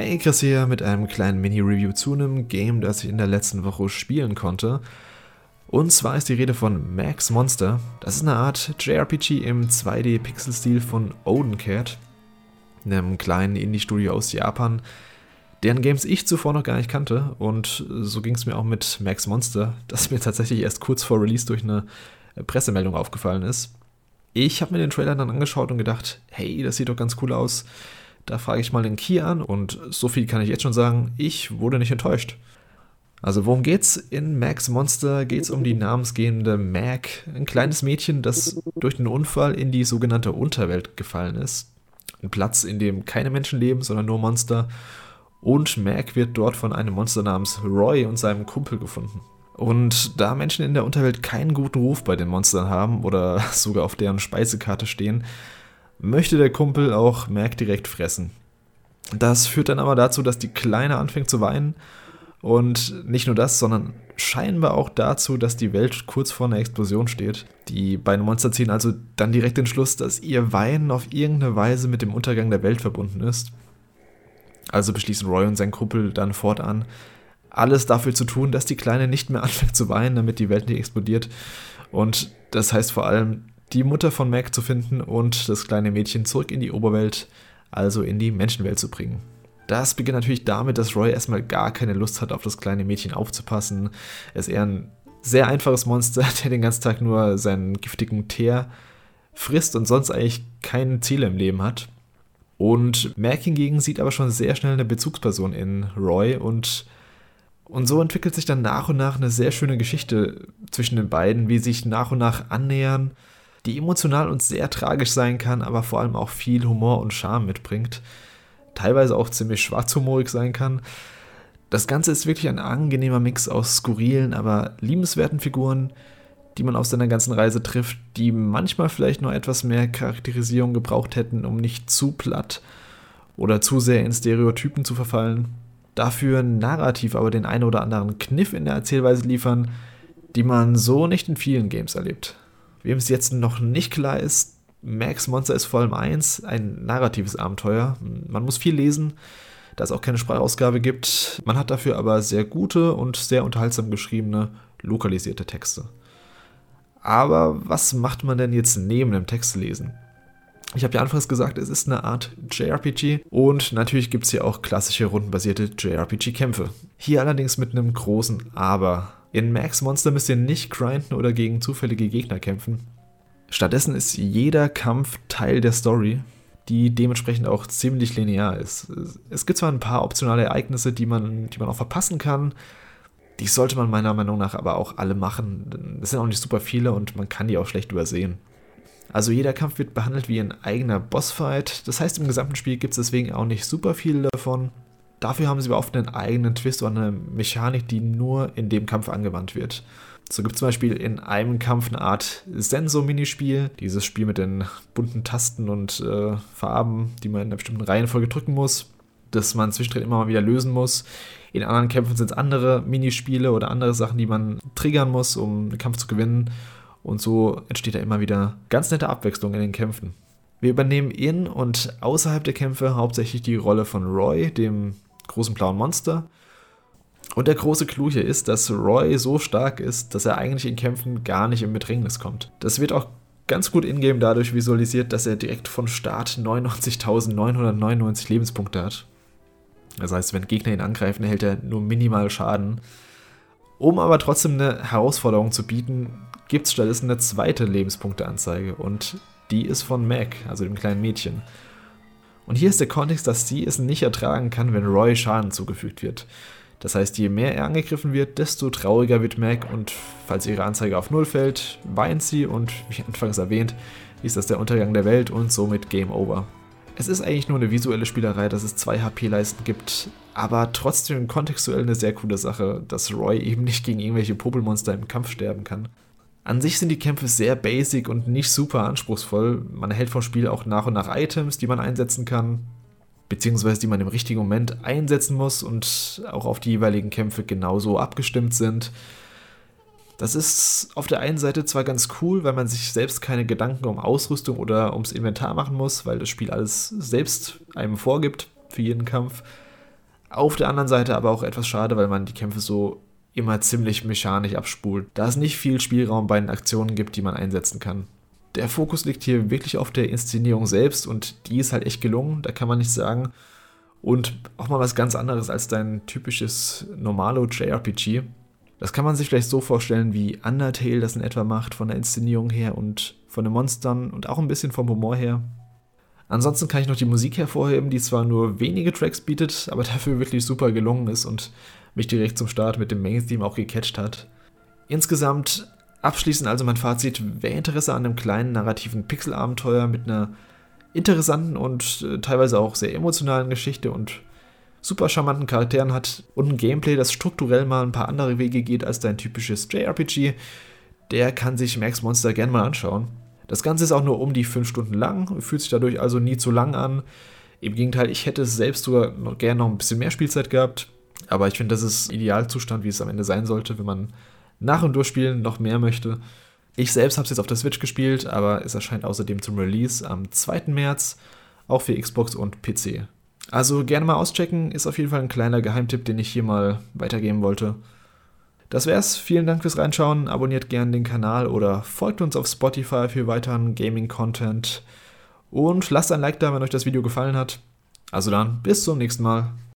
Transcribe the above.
Hey Chris hier mit einem kleinen Mini-Review zu einem Game, das ich in der letzten Woche spielen konnte. Und zwar ist die Rede von Max Monster. Das ist eine Art JRPG im 2D-Pixel-Stil von Odencat, einem kleinen Indie-Studio aus Japan, deren Games ich zuvor noch gar nicht kannte. Und so ging es mir auch mit Max Monster, das mir tatsächlich erst kurz vor Release durch eine Pressemeldung aufgefallen ist. Ich habe mir den Trailer dann angeschaut und gedacht, hey, das sieht doch ganz cool aus. Da frage ich mal den Key an und so viel kann ich jetzt schon sagen, ich wurde nicht enttäuscht. Also worum geht's? In Max Monster geht es um die namensgebende Mac, ein kleines Mädchen, das durch einen Unfall in die sogenannte Unterwelt gefallen ist. Ein Platz, in dem keine Menschen leben, sondern nur Monster. Und Mac wird dort von einem Monster namens Roy und seinem Kumpel gefunden. Und da Menschen in der Unterwelt keinen guten Ruf bei den Monstern haben oder sogar auf deren Speisekarte stehen, möchte der Kumpel auch Mac direkt fressen. Das führt dann aber dazu, dass die Kleine anfängt zu weinen. Und nicht nur das, sondern scheinbar auch dazu, dass die Welt kurz vor einer Explosion steht. Die beiden Monster ziehen also dann direkt den Schluss, dass ihr Weinen auf irgendeine Weise mit dem Untergang der Welt verbunden ist. Also beschließen Roy und sein Kumpel dann fortan, alles dafür zu tun, dass die Kleine nicht mehr anfängt zu weinen, damit die Welt nicht explodiert. Und das heißt vor allem, die Mutter von Mac zu finden und das kleine Mädchen zurück in die Oberwelt, also in die Menschenwelt zu bringen. Das beginnt natürlich damit, dass Roy erstmal gar keine Lust hat, auf das kleine Mädchen aufzupassen. Er ist eher ein sehr einfaches Monster, der den ganzen Tag nur seinen giftigen Teer frisst und sonst eigentlich keine Ziele im Leben hat. Und Mac hingegen sieht aber schon sehr schnell eine Bezugsperson in Roy und und so entwickelt sich dann nach und nach eine sehr schöne Geschichte zwischen den beiden, wie sie sich nach und nach annähern, die emotional und sehr tragisch sein kann, aber vor allem auch viel Humor und Charme mitbringt. Teilweise auch ziemlich schwarzhumorig sein kann. Das Ganze ist wirklich ein angenehmer Mix aus skurrilen, aber liebenswerten Figuren, die man auf seiner ganzen Reise trifft, die manchmal vielleicht noch etwas mehr Charakterisierung gebraucht hätten, um nicht zu platt oder zu sehr in Stereotypen zu verfallen dafür narrativ aber den einen oder anderen Kniff in der Erzählweise liefern, die man so nicht in vielen Games erlebt. Wem es jetzt noch nicht klar ist, Max Monster ist vor allem eins, ein narratives Abenteuer. Man muss viel lesen, da es auch keine Sprachausgabe gibt. Man hat dafür aber sehr gute und sehr unterhaltsam geschriebene, lokalisierte Texte. Aber was macht man denn jetzt neben dem Textlesen? Ich habe ja anfangs gesagt, es ist eine Art JRPG und natürlich gibt es hier auch klassische rundenbasierte JRPG-Kämpfe. Hier allerdings mit einem großen Aber. In Max Monster müsst ihr nicht grinden oder gegen zufällige Gegner kämpfen. Stattdessen ist jeder Kampf Teil der Story, die dementsprechend auch ziemlich linear ist. Es gibt zwar ein paar optionale Ereignisse, die man, die man auch verpassen kann, die sollte man meiner Meinung nach aber auch alle machen. Es sind auch nicht super viele und man kann die auch schlecht übersehen. Also jeder Kampf wird behandelt wie ein eigener Bossfight. Das heißt, im gesamten Spiel gibt es deswegen auch nicht super viele davon. Dafür haben sie aber oft einen eigenen Twist oder eine Mechanik, die nur in dem Kampf angewandt wird. So gibt es zum Beispiel in einem Kampf eine Art Sensor-Minispiel. Dieses Spiel mit den bunten Tasten und äh, Farben, die man in einer bestimmten Reihenfolge drücken muss, das man zwischendrin immer mal wieder lösen muss. In anderen Kämpfen sind es andere Minispiele oder andere Sachen, die man triggern muss, um den Kampf zu gewinnen. Und so entsteht da immer wieder ganz nette Abwechslung in den Kämpfen. Wir übernehmen in und außerhalb der Kämpfe hauptsächlich die Rolle von Roy, dem großen blauen Monster. Und der große Clou hier ist, dass Roy so stark ist, dass er eigentlich in Kämpfen gar nicht in Bedrängnis kommt. Das wird auch ganz gut in-game dadurch visualisiert, dass er direkt von Start 99.999 Lebenspunkte hat. Das heißt, wenn Gegner ihn angreifen, erhält er nur minimal Schaden. Um aber trotzdem eine Herausforderung zu bieten, gibt es stattdessen eine zweite Lebenspunkteanzeige und die ist von Mac, also dem kleinen Mädchen. Und hier ist der Kontext, dass sie es nicht ertragen kann, wenn Roy Schaden zugefügt wird. Das heißt, je mehr er angegriffen wird, desto trauriger wird Mac und falls ihre Anzeige auf Null fällt, weint sie und, wie anfangs erwähnt, ist das der Untergang der Welt und somit Game Over. Es ist eigentlich nur eine visuelle Spielerei, dass es zwei HP-Leisten gibt, aber trotzdem kontextuell eine sehr coole Sache, dass Roy eben nicht gegen irgendwelche Popelmonster im Kampf sterben kann. An sich sind die Kämpfe sehr basic und nicht super anspruchsvoll. Man erhält vom Spiel auch nach und nach Items, die man einsetzen kann, beziehungsweise die man im richtigen Moment einsetzen muss und auch auf die jeweiligen Kämpfe genauso abgestimmt sind. Das ist auf der einen Seite zwar ganz cool, weil man sich selbst keine Gedanken um Ausrüstung oder ums Inventar machen muss, weil das Spiel alles selbst einem vorgibt für jeden Kampf. Auf der anderen Seite aber auch etwas schade, weil man die Kämpfe so immer ziemlich mechanisch abspult, da es nicht viel Spielraum bei den Aktionen gibt, die man einsetzen kann. Der Fokus liegt hier wirklich auf der Inszenierung selbst und die ist halt echt gelungen, da kann man nicht sagen. Und auch mal was ganz anderes als dein typisches normalo JRPG. Das kann man sich vielleicht so vorstellen, wie Undertale das in etwa macht, von der Inszenierung her und von den Monstern und auch ein bisschen vom Humor her. Ansonsten kann ich noch die Musik hervorheben, die zwar nur wenige Tracks bietet, aber dafür wirklich super gelungen ist und mich direkt zum Start mit dem Main-Theme auch gecatcht hat. Insgesamt abschließend also mein Fazit, wer Interesse an einem kleinen narrativen Pixel-Abenteuer mit einer interessanten und äh, teilweise auch sehr emotionalen Geschichte und super charmanten Charakteren hat und ein Gameplay, das strukturell mal ein paar andere Wege geht als dein typisches JRPG, der kann sich Max Monster gerne mal anschauen. Das Ganze ist auch nur um die 5 Stunden lang, fühlt sich dadurch also nie zu lang an. Im Gegenteil, ich hätte selbst sogar noch gerne noch ein bisschen mehr Spielzeit gehabt, aber ich finde, das ist Idealzustand, wie es am Ende sein sollte, wenn man nach und durchspielen noch mehr möchte. Ich selbst habe es jetzt auf der Switch gespielt, aber es erscheint außerdem zum Release am 2. März, auch für Xbox und PC. Also gerne mal auschecken, ist auf jeden Fall ein kleiner Geheimtipp, den ich hier mal weitergeben wollte. Das wär's, vielen Dank fürs Reinschauen, abonniert gerne den Kanal oder folgt uns auf Spotify für weiteren Gaming-Content und lasst ein Like da, wenn euch das Video gefallen hat. Also dann, bis zum nächsten Mal.